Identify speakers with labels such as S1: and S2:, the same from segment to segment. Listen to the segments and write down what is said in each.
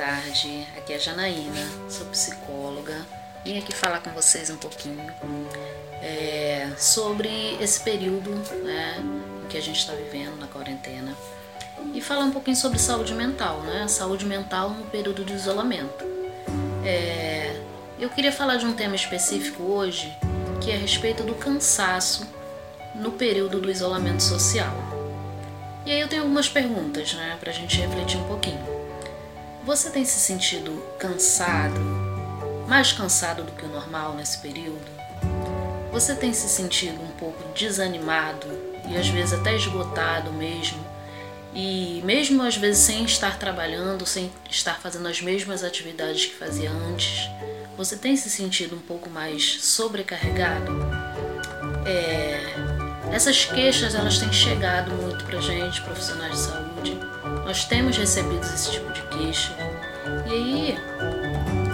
S1: tarde. Aqui é a Janaína, sou psicóloga. Vim aqui falar com vocês um pouquinho é, sobre esse período né, que a gente está vivendo na quarentena e falar um pouquinho sobre saúde mental, né? Saúde mental no período de isolamento. É, eu queria falar de um tema específico hoje que é a respeito do cansaço no período do isolamento social. E aí eu tenho algumas perguntas, né, para a gente refletir um pouquinho. Você tem se sentido cansado, mais cansado do que o normal nesse período? Você tem se sentido um pouco desanimado e às vezes até esgotado mesmo? E mesmo às vezes sem estar trabalhando, sem estar fazendo as mesmas atividades que fazia antes, você tem se sentido um pouco mais sobrecarregado? É, essas queixas elas têm chegado muito pra gente, profissionais de saúde nós temos recebido esse tipo de queixa. E aí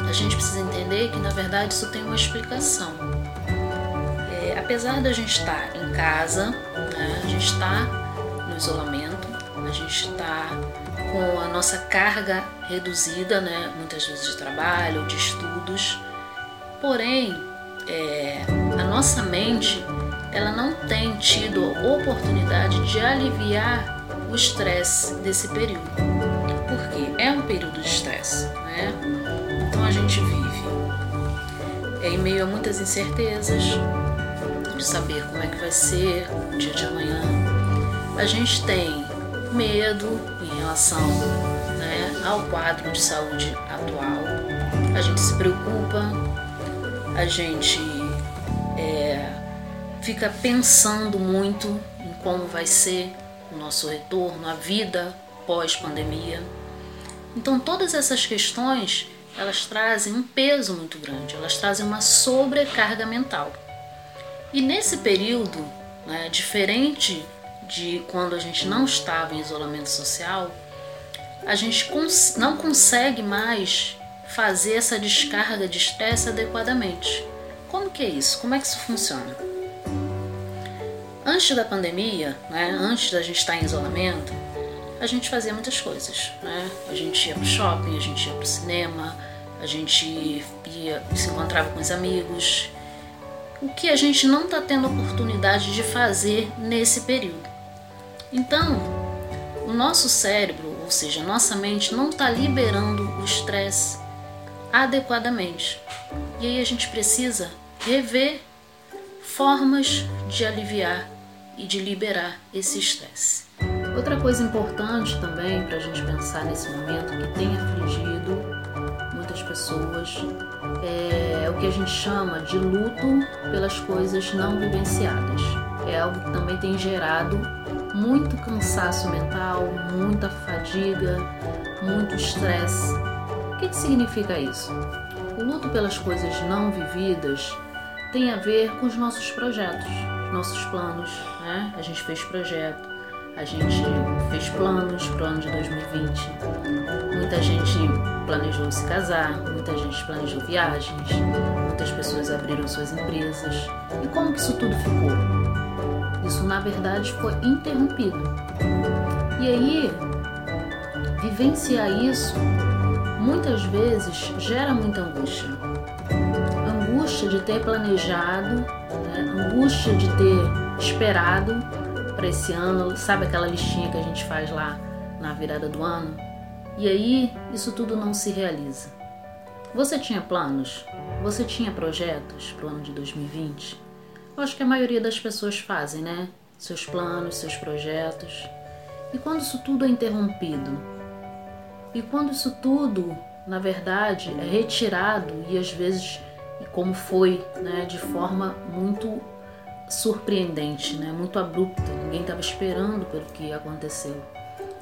S1: a gente precisa entender que na verdade isso tem uma explicação. É, apesar da gente estar em casa, né, a gente está no isolamento, a gente está com a nossa carga reduzida, né, muitas vezes de trabalho, de estudos. Porém, é, a nossa mente ela não tem tido oportunidade de aliviar estresse desse período. Porque é um período de estresse, né? Então a gente vive é em meio a muitas incertezas de saber como é que vai ser o dia de amanhã. A gente tem medo em relação né, ao quadro de saúde atual. A gente se preocupa, a gente é, fica pensando muito em como vai ser nosso retorno, a vida pós-pandemia. Então todas essas questões elas trazem um peso muito grande, elas trazem uma sobrecarga mental. E nesse período, né, diferente de quando a gente não estava em isolamento social, a gente cons não consegue mais fazer essa descarga de estresse adequadamente. Como que é isso? Como é que isso funciona? Antes da pandemia, né, antes da gente estar em isolamento, a gente fazia muitas coisas. Né? A gente ia pro shopping, a gente ia pro cinema, a gente ia, se encontrava com os amigos. O que a gente não está tendo oportunidade de fazer nesse período. Então, o nosso cérebro, ou seja, a nossa mente, não está liberando o estresse adequadamente. E aí a gente precisa rever formas de aliviar e de liberar esse estresse. Outra coisa importante também para a gente pensar nesse momento que tem afligido muitas pessoas é o que a gente chama de luto pelas coisas não vivenciadas. É algo que também tem gerado muito cansaço mental, muita fadiga, muito estresse. O que, que significa isso? O luto pelas coisas não vividas tem a ver com os nossos projetos, nossos planos, né? A gente fez projeto, a gente fez planos para o ano de 2020. Muita gente planejou se casar, muita gente planejou viagens, muitas pessoas abriram suas empresas. E como que isso tudo ficou? Isso na verdade foi interrompido. E aí, vivenciar isso muitas vezes gera muita angústia. Angústia de ter planejado angústia de ter esperado para esse ano, sabe aquela listinha que a gente faz lá na virada do ano? E aí isso tudo não se realiza. Você tinha planos? Você tinha projetos para o ano de 2020? Eu acho que a maioria das pessoas fazem, né? Seus planos, seus projetos. E quando isso tudo é interrompido? E quando isso tudo, na verdade, é retirado e às vezes como foi, né, de forma muito surpreendente, né, muito abrupta. Ninguém estava esperando pelo que aconteceu.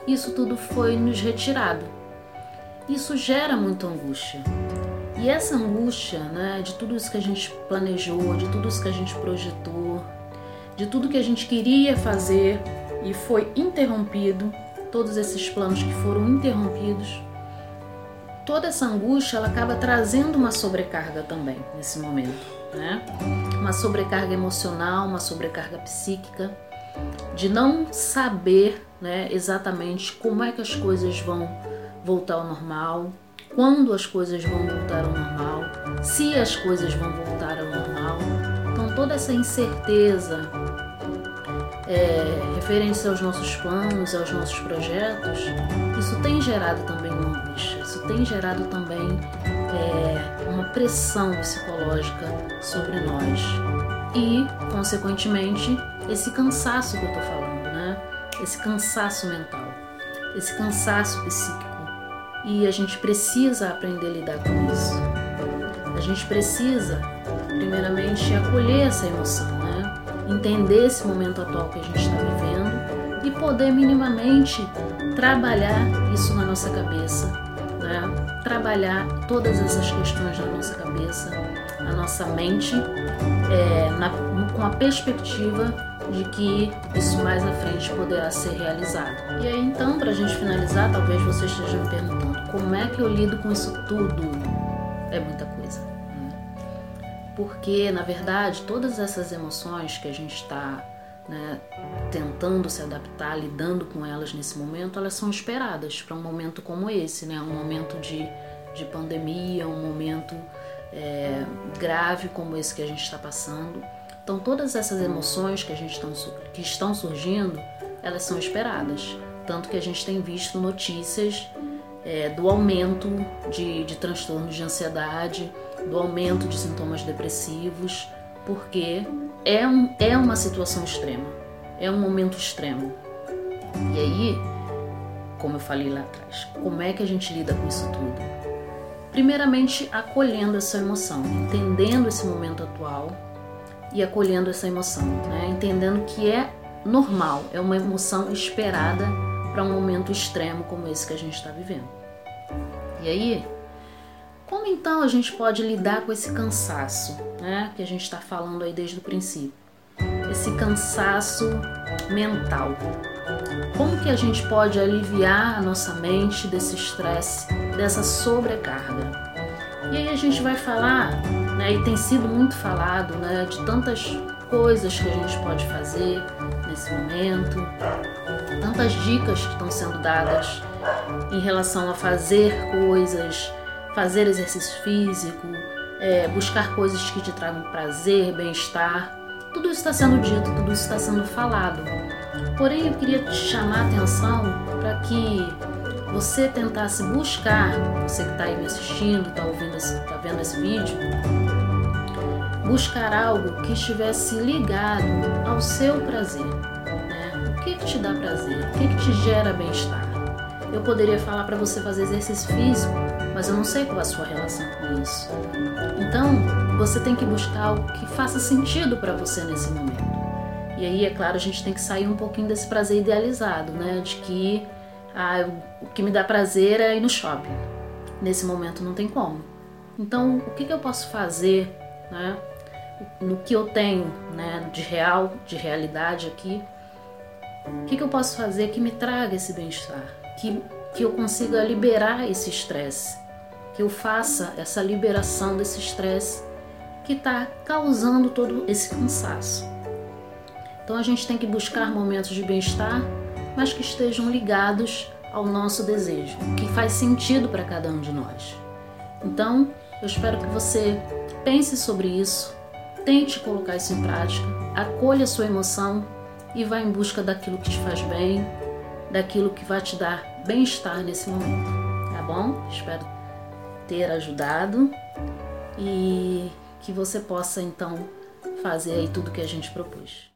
S1: Isso tudo foi nos retirado. Isso gera muita angústia. E essa angústia, né, de tudo isso que a gente planejou, de tudo isso que a gente projetou, de tudo que a gente queria fazer e foi interrompido, todos esses planos que foram interrompidos, toda essa angústia ela acaba trazendo uma sobrecarga também nesse momento, né? Uma sobrecarga emocional, uma sobrecarga psíquica, de não saber, né, exatamente como é que as coisas vão voltar ao normal, quando as coisas vão voltar ao normal, se as coisas vão voltar ao normal. Então, toda essa incerteza é, referente aos nossos planos, aos nossos projetos, isso tem gerado também tem gerado também é, uma pressão psicológica sobre nós e, consequentemente, esse cansaço que eu estou falando, né? Esse cansaço mental, esse cansaço psíquico. E a gente precisa aprender a lidar com isso. A gente precisa, primeiramente, acolher essa emoção, né? Entender esse momento atual que a gente está vivendo e poder minimamente trabalhar isso na nossa cabeça, né? Trabalhar todas essas questões na nossa cabeça, na nossa mente, é, na, com a perspectiva de que isso mais à frente poderá ser realizado. E aí então, para a gente finalizar, talvez você esteja me perguntando como é que eu lido com isso tudo? É muita coisa. Porque, na verdade, todas essas emoções que a gente está né, tentando se adaptar, lidando com elas nesse momento, elas são esperadas para um momento como esse, né? um momento de, de pandemia, um momento é, grave como esse que a gente está passando. Então, todas essas emoções que, a gente tão, que estão surgindo, elas são esperadas. Tanto que a gente tem visto notícias é, do aumento de, de transtornos de ansiedade, do aumento de sintomas depressivos, porque é, um, é uma situação extrema, é um momento extremo. E aí, como eu falei lá atrás, como é que a gente lida com isso tudo? Primeiramente, acolhendo essa emoção, entendendo esse momento atual e acolhendo essa emoção, né? entendendo que é normal, é uma emoção esperada para um momento extremo como esse que a gente está vivendo. E aí, como então a gente pode lidar com esse cansaço, né? Que a gente está falando aí desde o princípio, esse cansaço mental. Como que a gente pode aliviar a nossa mente desse estresse, dessa sobrecarga? E aí a gente vai falar, né, e tem sido muito falado, né, de tantas coisas que a gente pode fazer nesse momento, tantas dicas que estão sendo dadas em relação a fazer coisas, fazer exercício físico, é, buscar coisas que te tragam prazer, bem-estar. Tudo isso está sendo dito, tudo isso está sendo falado. Porém, eu queria te chamar a atenção para que você tentasse buscar, você que está aí me assistindo, está ouvindo, está vendo esse vídeo, buscar algo que estivesse ligado ao seu prazer. Né? O que, que te dá prazer? O que, que te gera bem-estar? Eu poderia falar para você fazer exercício físico, mas eu não sei qual é a sua relação com isso. Então, você tem que buscar algo que faça sentido para você nesse momento. E aí, é claro, a gente tem que sair um pouquinho desse prazer idealizado, né? De que ah, o que me dá prazer é ir no shopping. Nesse momento não tem como. Então, o que, que eu posso fazer, né? No que eu tenho, né? De real, de realidade aqui. O que, que eu posso fazer que me traga esse bem-estar? Que, que eu consiga liberar esse estresse? Que eu faça essa liberação desse estresse que está causando todo esse cansaço. Então a gente tem que buscar momentos de bem-estar mas que estejam ligados ao nosso desejo, que faz sentido para cada um de nós. Então, eu espero que você pense sobre isso, tente colocar isso em prática, acolha a sua emoção e vá em busca daquilo que te faz bem, daquilo que vai te dar bem-estar nesse momento, tá bom? Espero ter ajudado e que você possa então fazer aí tudo que a gente propôs.